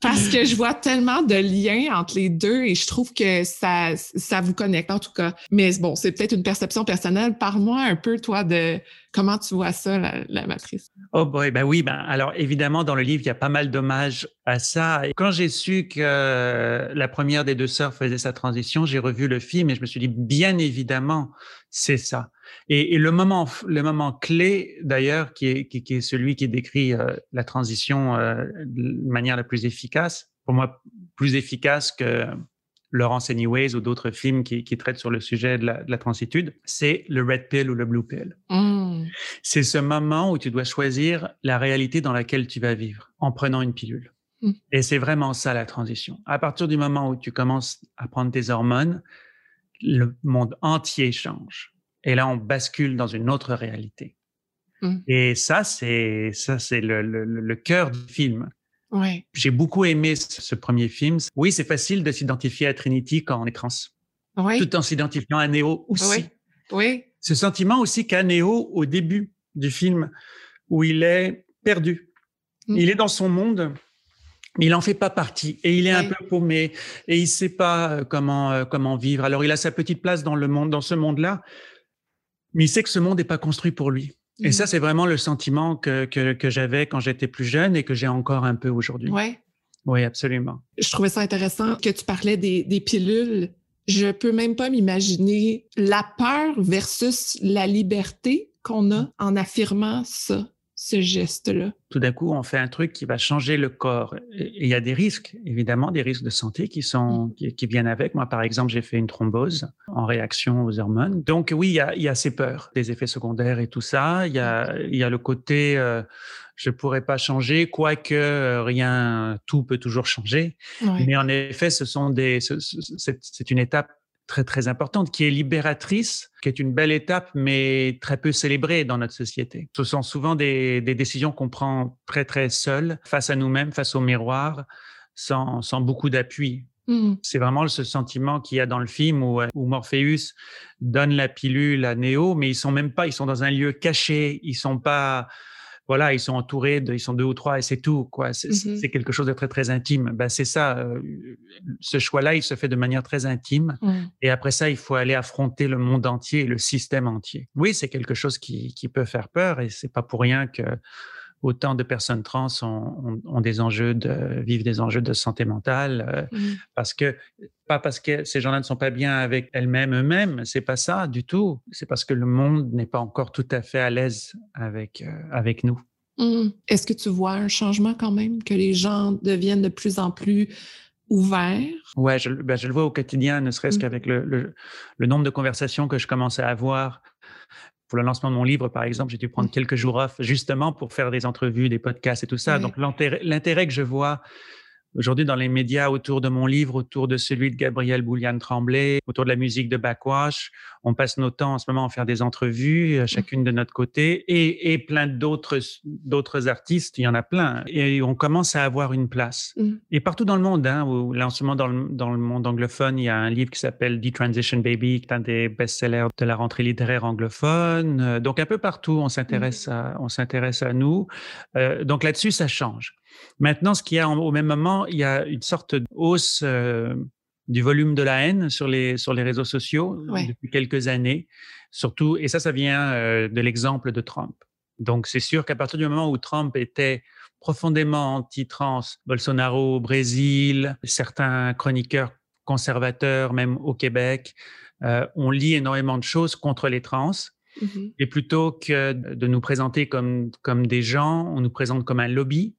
Parce que je vois tellement de liens entre les deux et je trouve que ça, ça vous connecte en tout cas. Mais bon, c'est peut-être une perception personnelle. Parle-moi un peu, toi, de comment tu vois ça, la, matrice. Oh boy, ben oui, ben alors évidemment, dans le livre, il y a pas mal d'hommages à ça. Et quand j'ai su que la première des deux sœurs faisait sa transition, j'ai revu le film et je me suis dit, bien évidemment, c'est ça. Et, et, le moment, le moment clé d'ailleurs, qui est, qui, qui, est celui qui décrit euh, la transition euh, de manière la plus efficace, pour moi plus efficace que Laurence Anyways ou d'autres films qui, qui, traitent sur le sujet de la, de la transitude, c'est le red pill ou le blue pill. Mmh. C'est ce moment où tu dois choisir la réalité dans laquelle tu vas vivre en prenant une pilule. Mmh. Et c'est vraiment ça la transition. À partir du moment où tu commences à prendre tes hormones, le monde entier change et là, on bascule dans une autre réalité. Mmh. Et ça, c'est ça, c'est le, le, le, cœur du film. Ouais. J'ai beaucoup aimé ce, ce, premier film. Oui, c'est facile de s'identifier à Trinity quand on est trans, ouais. tout en s'identifiant à Neo aussi. Oui. Ce sentiment aussi qu'a Neo au début du film, où il est perdu. Mmh. Il est dans son monde, mais il n'en fait pas partie et il est un peu paumé et il sait pas euh, comment euh, comment vivre. Alors il a sa petite place dans le monde, dans ce monde-là, mais il sait que ce monde n'est pas construit pour lui. Et ça, c'est vraiment le sentiment que, que, j'avais quand j'étais plus jeune et que j'ai encore un peu aujourd'hui. Ouais. Oui, absolument. Je trouvais ça intéressant que tu parlais des, des pilules. Je peux même pas m'imaginer la peur versus la liberté qu'on a en affirmant ça ce geste-là. Tout d'un coup, on fait un truc qui va changer le corps. Et il y a des risques, évidemment, des risques de santé qui sont mm. qui, viennent avec. Moi, par exemple, j'ai fait une thrombose en réaction aux hormones. Donc oui, il y a, il y a ces peurs, des effets secondaires et tout ça. Il y a, il y a le côté euh, je pourrais pas changer, quoique euh, rien, tout peut toujours changer. Mais en effet, ce sont des, c'est une étape très très importante, qui est libératrice, qui est une belle étape, mais très peu célébrée dans notre société. Ce sont souvent des, des décisions qu'on prend très très seul, face à nous-mêmes, face au miroir, sans, sans beaucoup d'appui. Mmh. C'est vraiment ce sentiment qu'il y a dans le film où, où, Morpheus donne la pilule à Néo, mais ils sont même pas, ils sont dans un lieu caché, ils sont pas voilà, ils sont entourés, de, ils sont deux ou trois et c'est tout, quoi. C'est mmh quelque chose de très, très intime. Ben, c'est ça, euh, ce choix-là, il se fait de manière très intime. Mmh. Et après ça, il faut aller affronter le monde entier, le système entier. Oui, c'est quelque chose qui, qui peut faire peur et c'est pas pour rien que autant de personnes trans ont, des enjeux de vivent des enjeux de santé mentale euh, mmh. parce que pas parce que ces gens-là ne sont pas bien avec elles-mêmes eux-mêmes, c'est pas ça du tout. C'est parce que le monde n'est pas encore tout à fait à l'aise avec euh, avec nous. Mmh. Est-ce que tu vois un changement quand même que les gens deviennent de plus en plus ouverts? Ouais, je, ben, je le vois au quotidien, ne serait-ce mmh. qu'avec le, le, le, nombre de conversations que je commence à avoir pour le lancement de mon livre, par exemple, j'ai dû prendre quelques jours off justement pour faire des entrevues, des podcasts et tout ça. Donc l'intérêt que je vois aujourd'hui dans les médias autour de mon livre, autour de celui de Gabriel Bouliane Tremblay, autour de la musique de Backwash. On passe nos temps en ce moment à faire des entrevues, euh, chacune de notre côté, et, et plein d'autres d'autres artistes. Il y en a plein, et on commence à avoir une place. Mm. Et partout dans le monde, hein, où, là en ce moment dans le, dans le monde anglophone, il y a un livre qui s'appelle The Transition Baby, qui est un des best-sellers de la rentrée littéraire anglophone. Euh, donc un peu partout, on s'intéresse mm. à on s'intéresse à nous. Euh, donc là-dessus, ça change. Maintenant, ce qu'il y a au même moment, il y a une sorte de hausse euh, du volume de la haine sur les, sur les réseaux sociaux depuis quelques années, surtout, et ça, ça vient euh, de l'exemple de Trump. Donc, c'est sûr qu'à partir du moment où Trump était profondément anti-trans, Bolsonaro au Brésil, certains chroniqueurs conservateurs, même au Québec, euh, on lit énormément de choses contre les trans. Mmh et plutôt que de nous présenter comme, comme des gens, on nous présente comme un lobby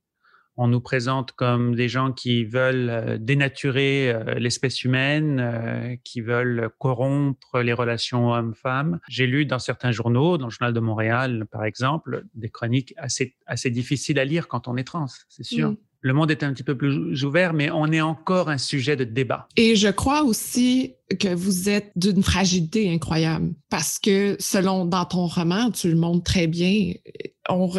on nous présente comme des gens qui veulent euh, dénaturer euh, l'espèce humaine, euh, qui veulent corrompre les relations hommes-femmes. J'ai lu dans certains journaux, dans le journal de Montréal par exemple, des chroniques assez, assez difficiles à lire quand on est trans, c'est sûr. Mm. Le monde est un petit peu plus ouvert, mais on est encore un sujet de débat. Et je crois aussi que vous êtes d'une fragilité incroyable parce que selon dans ton roman, tu le montres très bien, on,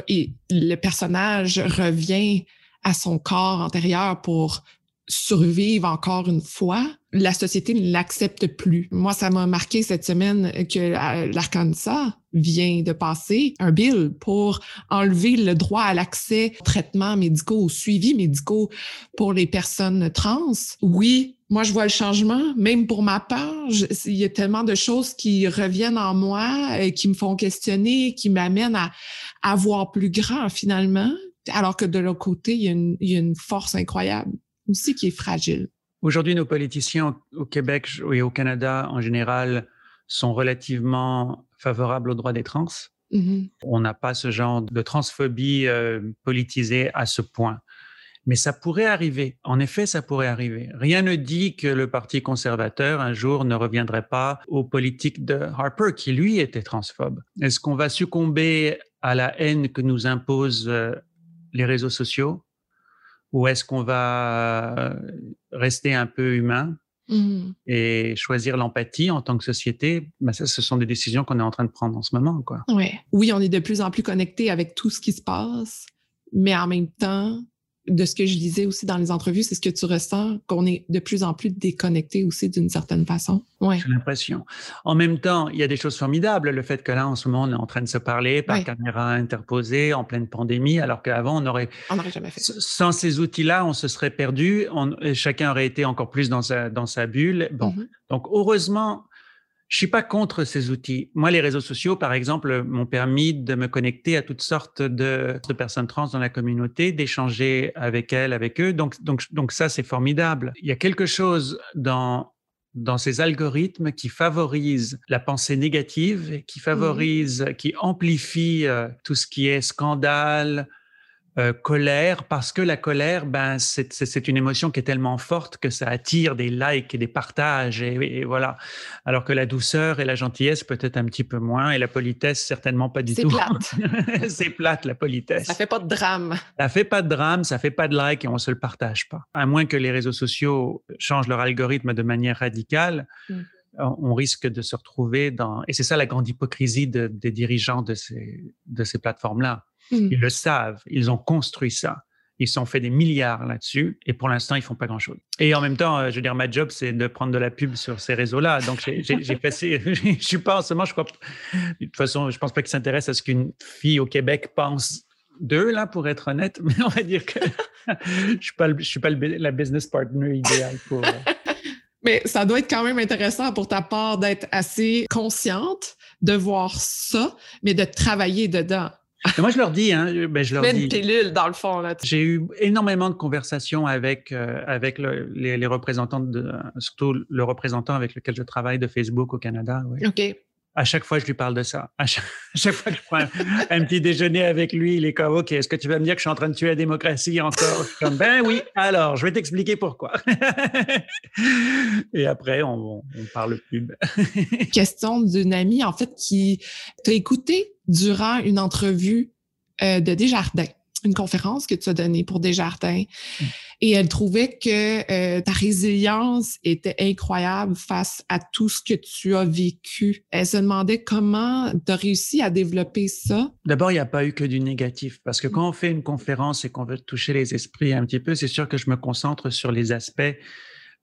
le personnage revient à son corps antérieur pour survivre encore une fois, la société ne l'accepte plus. Moi, ça m'a marqué cette semaine que euh, l'Arkansas vient de passer un bill pour enlever le droit à l'accès aux traitements médicaux, aux suivis médicaux pour les personnes trans. Oui, moi, je vois le changement, même pour ma part. il y a tellement de choses qui reviennent en moi, et euh, qui me font questionner, qui m'amènent à, à voir plus grand finalement. Alors que de l'autre côté, il y, a une, il y, a une, force incroyable aussi qui est fragile. Aujourd'hui, nos politiciens au Québec et au Canada en général sont relativement favorables aux droits des trans. Mm-hmm. On n'a pas ce genre de transphobie euh, politisée à ce point. Mais ça pourrait arriver. En effet, ça pourrait arriver. Rien ne dit que le Parti conservateur un jour ne reviendrait pas aux politiques de Harper, qui lui était transphobe. Est-ce qu'on va succomber à la haine que nous impose euh, les réseaux sociaux? Ou est-ce qu'on va rester un peu humain mmh. et choisir l'empathie en tant que société? Ben ça, Ce sont des décisions qu'on est en train de prendre en ce moment. Quoi. Ouais. Oui, on est de plus en plus connecté avec tout ce qui se passe, mais en même temps, de ce que je lisais aussi dans les entrevues, c'est ce que tu ressens, qu'on est de plus en plus déconnecté aussi d'une certaine façon. Ouais. J'ai l'impression. En même temps, il y a des choses formidables. Le fait que là, en ce moment, on est en train de se parler par caméra interposée en pleine pandémie, alors qu'avant, on aurait. On n'aurait jamais fait. Sans ces outils-là, on se serait perdu. On, chacun aurait été encore plus dans sa, dans sa bulle. Bon. Mm-hmm. Donc, heureusement, je suis pas contre ces outils. Moi, les réseaux sociaux, par exemple, m'ont permis de me connecter à toutes sortes de, de personnes trans dans la communauté, d'échanger avec elles, avec eux. Donc, donc, donc ça, c'est formidable. Il y a quelque chose dans dans ces algorithmes qui favorisent la pensée négative, qui mmh favorisent, qui amplifient euh, tout ce qui est scandale, euh, colère parce que la colère, ben, c'est une émotion qui est tellement forte que ça attire des likes et des partages et, voilà. Alors que la douceur et la gentillesse peut-être un petit peu moins et la politesse certainement pas du tout. C'est plate. c'est plate la politesse. Ça fait pas de drame. Ça fait pas de drame, ça fait pas de like et on se le partage pas. À moins que les réseaux sociaux changent leur algorithme de manière radicale. Mmh. on risque de se retrouver dans... Et c'est ça la grande hypocrisie des dirigeants de ces, de ces plateformes-là Mmh. Ils le savent, ils ont construit ça. Ils sont fait des milliards là-dessus et pour l'instant, ils font pas grand-chose. Et en même temps, euh, je veux dire, ma job, c'est de prendre de la pub sur ces réseaux-là. Donc, j'ai passé, je suis pas en ce moment, je crois, de toute façon, je pense pas qu'ils s'intéressent à ce qu'une fille au Québec pense d'eux, là, pour être honnête, mais on va dire que je suis pas, je suis pas la business partner idéal pour. Euh, mais ça doit être quand même intéressant pour ta part d'être assez consciente de voir ça, mais de travailler dedans moi, je leur dis, hein, ben, je leur dis. une pilule, dans le fond. Là. J'ai eu énormément de conversations avec, euh, avec les, représentants, de, surtout le représentant avec lequel je travaille de Facebook au Canada. OK. À chaque fois, je lui parle de ça. À chaque, fois que je prends un, petit déjeuner avec lui, il est comme, OK, est-ce que tu vas me dire que je suis en train de tuer la démocratie encore? Je suis comme, ben oui, alors, je vais t'expliquer pourquoi. Et après, on, on parle pub. Question d'une amie, en fait, qui t'a écouté? Durant une entrevue euh, de Desjardins, une conférence que tu as donnée pour Desjardins. Mm. Et elle trouvait que euh, ta résilience était incroyable face à tout ce que tu as vécu. Elle se demandait comment tu as réussi à développer ça. D'abord, il n'y a pas eu que du négatif, parce que mm. quand on fait une conférence et qu'on veut toucher les esprits un petit peu, c'est sûr que je me concentre sur les aspects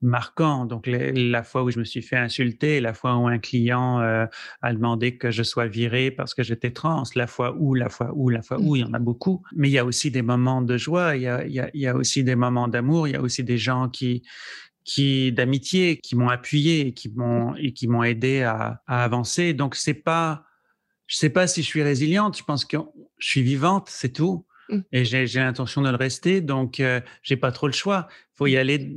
marquant. Donc, la fois où je me suis fait insulter, la fois où un client euh, a demandé que je sois viré parce que j'étais trans, la fois où, la fois où, la fois où, il y en a beaucoup. Mais il y a aussi des moments de joie, il y a, il y a, aussi des moments d'amour, il y a aussi des gens qui, qui d'amitié, qui m'ont appuyé, qui m'ont et qui m'ont aidé à, à, avancer. Donc, c'est pas, je sais pas si je suis résiliente. Je pense que je suis vivante, c'est tout. Mmh. Et j'ai l'intention de le rester, donc euh, j'ai pas trop le choix. Il faut y aller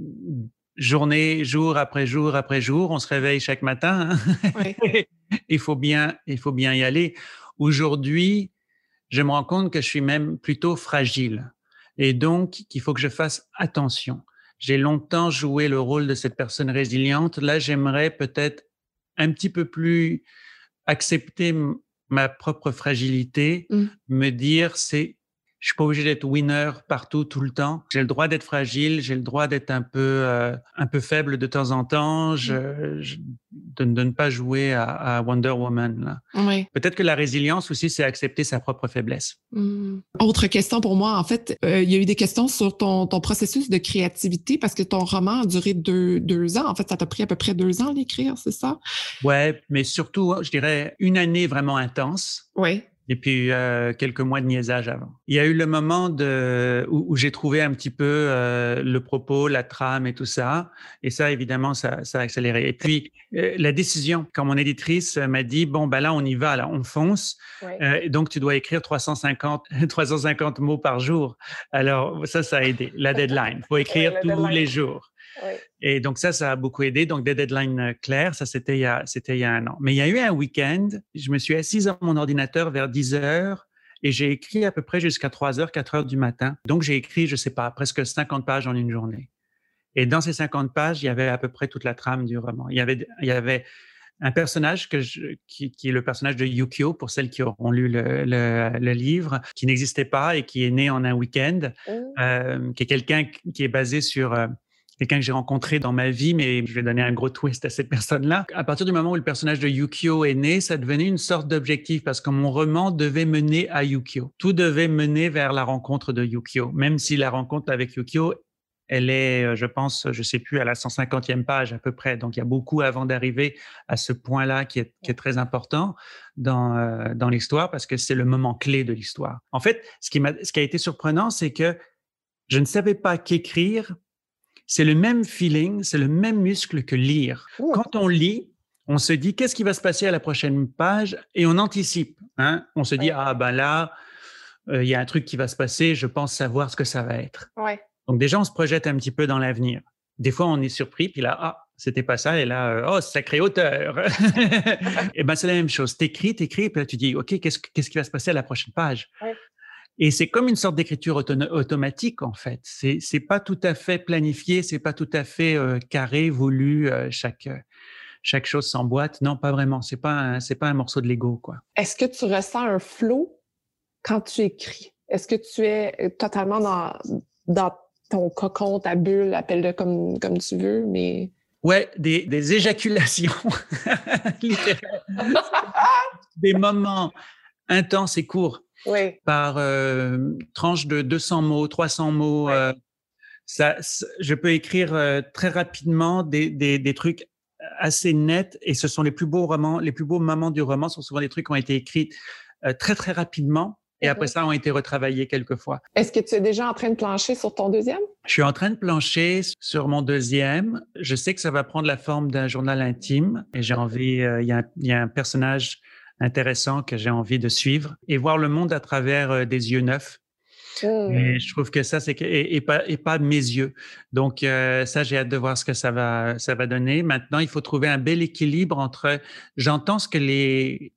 journée, jour après jour après jour. On se réveille chaque matin. Hein. il faut bien, il faut bien y aller. Aujourd'hui, je me rends compte que je suis même plutôt fragile et donc qu'il faut que je fasse attention. J'ai longtemps joué le rôle de cette personne résiliente. Là, j'aimerais peut-être un petit peu plus accepter ma propre fragilité, mmh. me dire c'est je suis pas obligé d'être winner partout tout le temps. J'ai le droit d'être fragile, j'ai le droit d'être un peu euh, un peu faible de temps en temps, je, de, ne pas jouer à, Wonder Woman. Oui. Peut-être que la résilience aussi, c'est accepter sa propre faiblesse. Mmh. Autre question pour moi, en fait, euh, il y a eu des questions sur ton, ton, processus de créativité parce que ton roman a duré deux, deux ans. En fait, ça t'a pris à peu près deux ans à l'écrire, c'est ça? Ouais, mais surtout, je dirais une année vraiment intense. Oui et puis euh, quelques mois de niaisage avant. Il y a eu le moment de, où, j'ai trouvé un petit peu euh, le propos, la trame et tout ça. Et ça, évidemment, ça, ça a accéléré. Et puis, euh, la décision, quand mon éditrice m'a dit, bon, ben là, on y va, là, on fonce. Ouais. donc, tu dois écrire 350, 350 mots par jour. Alors, ça, ça a aidé. La deadline. Il faut écrire tous les jours. Et donc ça, ça a beaucoup aidé. Donc des deadlines euh, clairs, ça c'était il, y a, c'était il y a un an. Mais il y a eu un week-end, je me suis assise à mon ordinateur vers 10 heures et j'ai écrit à peu près jusqu'à 3 heures, 4 heures du matin. Donc j'ai écrit, je sais pas, presque 50 pages en une journée. Et dans ces 50 pages, il y avait à peu près toute la trame du roman. Il y avait, il y avait un personnage que qui, qui, est le personnage de Yukio, pour celles qui auront lu le, le, livre, qui n'existait pas et qui est né en un week-end, mmh. euh, qui est quelqu'un qui est basé sur euh, quelqu'un que j'ai rencontré dans ma vie, mais je vais donner un gros twist à cette personne-là. À partir du moment où le personnage de Yukio est né, ça devenait une sorte d'objectif parce que mon roman devait mener à Yukio. Tout devait mener vers la rencontre de Yukio, même si la rencontre avec Yukio elle est, euh, je pense, je sais plus, à la 150e page à peu près. Donc, il y a beaucoup avant d'arriver à ce point-là qui est, très important dans, euh, dans l'histoire parce que c'est le moment clé de l'histoire. En fait, ce qui a été surprenant, c'est que je ne savais pas qu'écrire c'est le même feeling, c'est le même muscle que lire. Quand on lit, on se dit qu'est-ce qui va se passer à la prochaine page? Et on anticipe. Hein? On se dit ah ben là, euh, il y a un truc qui va se passer, je pense savoir ce que ça va être. Ouais. Donc déjà, on se projette un petit peu dans l'avenir. Des fois, on est surpris, puis là, ah, c'était pas ça, et là, euh, oh, sacré auteur. et ben c'est la même chose. T'écris, t'écris, puis là tu dis, ok, qu'est-ce qu'est-ce qui va se passer à la prochaine page? Et c'est comme une sorte d'écriture automatique en fait. C'est c'est pas tout à fait planifié, c'est pas tout à fait euh, carré, voulu. chaque chaque chose s'emboîte. Non, pas vraiment. C'est pas c'est pas un morceau de Lego quoi. Est-ce que tu ressens un flow quand tu écris? Est-ce que tu es euh, totalement dans, dans ton cocon, ta bulle, appelle-le comme, comme tu veux, mais... Ouais, des, des éjaculations, des moments intenses et courts oui. par euh, tranche de 200 mots, 300 mots. Euh, ça, je peux écrire très rapidement des, des, des, trucs assez nets et ce sont les plus beaux romans, les plus beaux moments du roman sont souvent des trucs qui ont été écrits très très rapidement et après ça, ont été retravaillés quelques fois. Est-ce que tu es déjà en train de plancher sur ton deuxième? Je suis en train de plancher sur mon deuxième. Je sais que ça va prendre la forme d'un journal intime et j'ai envie, euh, il y, a un personnage intéressant que j'ai envie de suivre et voir le monde à travers euh, des yeux neufs. Mmh. Et je trouve que ça, c'est et, pas et pas mes yeux. Donc euh, ça, j'ai hâte de voir ce que ça va ça va donner. Maintenant, il faut trouver un bel équilibre entre. J'entends ce que les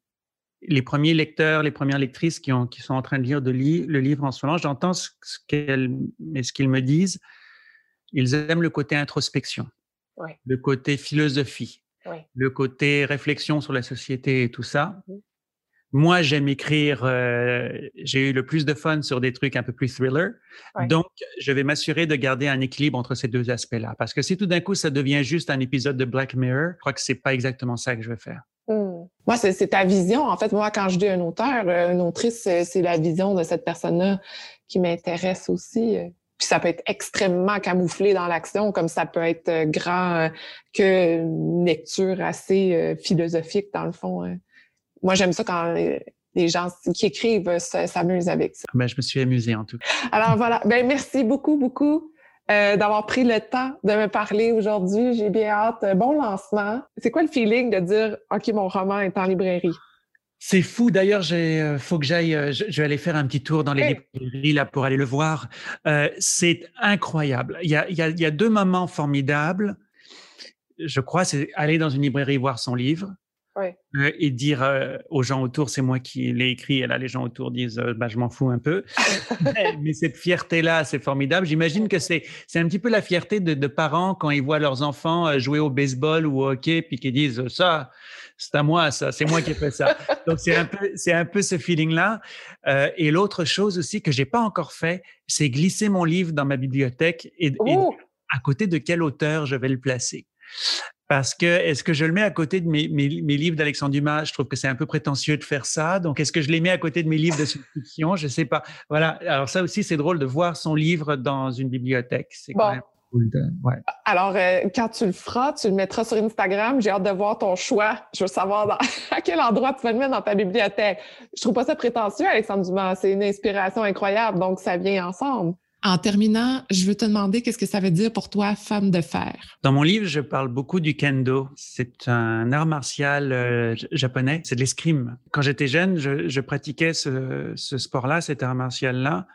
les premiers lecteurs, les premières lectrices qui, ont, qui sont en train de lire de le livre en ce moment, j'entends ce, qu'elles, ce qu'ils me disent. Ils aiment le côté introspection, le côté philosophie, le côté réflexion sur la société et tout ça. Mmh. Moi, j'aime écrire. Euh, j'ai eu le plus de fun sur des trucs un peu plus thriller. Donc, je vais m'assurer de garder un équilibre entre ces deux aspects-là. Parce que si tout d'un coup, ça devient juste un épisode de Black Mirror, je crois que c'est pas exactement ça que je vais faire. Hmm. Moi, c'est ta vision. En fait, moi, quand je dis un auteur, euh, une autrice, c'est la vision de cette personne-là qui m'intéresse aussi. Puis ça peut être extrêmement camouflé dans l'action, comme ça peut être euh, grand que une lecture assez philosophique, dans le fond moi, j'aime ça quand les gens qui écrivent s'amusent avec ça. Ben, je me suis amusée en tout cas. Alors voilà, ben, merci beaucoup, beaucoup. Euh, d'avoir pris le temps de me parler aujourd'hui. J'ai bien hâte. Bon lancement. C'est quoi le feeling de dire OK, mon roman est en librairie? C'est fou. D'ailleurs, j'ai euh, faut que j'aille. Euh, je, vais aller faire un petit tour dans les librairies là pour aller le voir. c'est incroyable. Il y, a, il, y a, il y a deux moments formidables. Je crois, c'est aller dans une librairie voir son livre euh, et dire euh, aux gens autour, c'est moi qui l'ai écrit, et là les gens autour disent, euh, bah, je m'en fous un peu. mais, cette fierté-là, c'est formidable. J'imagine que c'est c'est un petit peu la fierté de, de, parents quand ils voient leurs enfants jouer au baseball ou au hockey, puis qu'ils disent, ça, c'est à moi, ça, c'est moi qui ai fait ça. Donc c'est un peu c'est un peu ce feeling-là. et l'autre chose aussi que j'ai pas encore fait, c'est glisser mon livre dans ma bibliothèque et, et oh! à côté de quel auteur je vais le placer. Parce que est-ce que je le mets à côté de mes, mes, livres d'Alexandre Dumas? Je trouve que c'est un peu prétentieux de faire ça. Donc, est-ce que je les mets à côté de mes livres de science-fiction? Je ne sais pas. Voilà. Alors ça aussi, c'est drôle de voir son livre dans une bibliothèque. C'est quand même cool. De... Ouais. Alors, euh, quand tu le feras, tu le mettras sur Instagram. J'ai hâte de voir ton choix. Je veux savoir à quel endroit tu vas le mettre dans ta bibliothèque. Je trouve pas ça prétentieux, Alexandre Dumas. C'est une inspiration incroyable. Donc, ça vient ensemble. En terminant, je veux te demander qu'est-ce que ça veut dire pour toi, femme de fer? Dans mon livre, je parle beaucoup du kendo. C'est un art martial euh, japonais. C'est de l'escrime. Quand j'étais jeune, je, pratiquais ce, sport-là, cet art martial-là,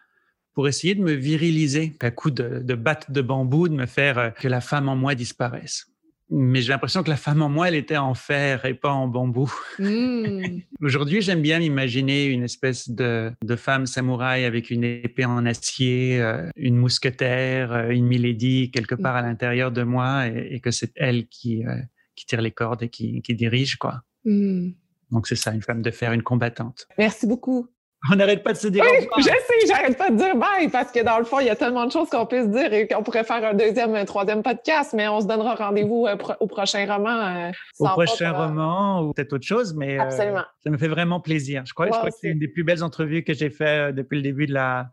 pour essayer de me viriliser, à coup de, de batte de bambou, de me faire euh, que la femme en moi disparaisse mais j'ai l'impression que la femme en moi, elle était en fer et pas en bambou. Mmh. Aujourd'hui, j'aime bien m'imaginer une espèce de, de, femme samouraï avec une épée en acier, euh, une mousquetaire, euh, une milady quelque part à mmh. l'intérieur de moi et, que c'est elle qui, euh, qui tire les cordes et qui, qui dirige, quoi. Mmh. Donc c'est ça, une femme de fer, une combattante. Merci beaucoup. On n'arrête pas de se dire. Oui, je sais, j'arrête pas de dire bye parce que dans le fond, il y a tellement de choses qu'on peut se dire et qu'on pourrait faire un deuxième, un troisième podcast, mais on se donnera rendez-vous euh, au prochain roman. Euh, au prochain roman ou peut-être autre chose, mais euh, ça me fait vraiment plaisir. Je crois, je crois que c'est une des plus belles entrevues que j'ai fait depuis le début de la,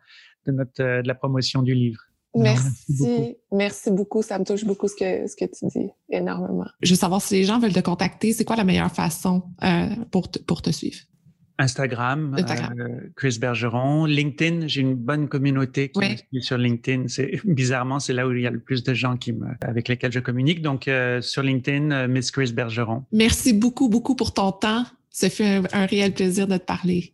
de notre, de la promotion du livre. Merci, merci beaucoup. Ça me touche beaucoup ce que, ce que tu dis, énormément. Je veux savoir si les gens veulent te contacter, c'est quoi la meilleure façon pour, pour te suivre? Instagram, euh, Chris Bergeron, LinkedIn. J'ai une bonne communauté qui me suit sur LinkedIn. C'est bizarrement c'est là où il y a le plus de gens qui me, avec lesquels je communique. Donc euh, sur LinkedIn, euh, Miss Chris Bergeron. Merci beaucoup beaucoup pour ton temps. Ça fait un réel plaisir de te parler.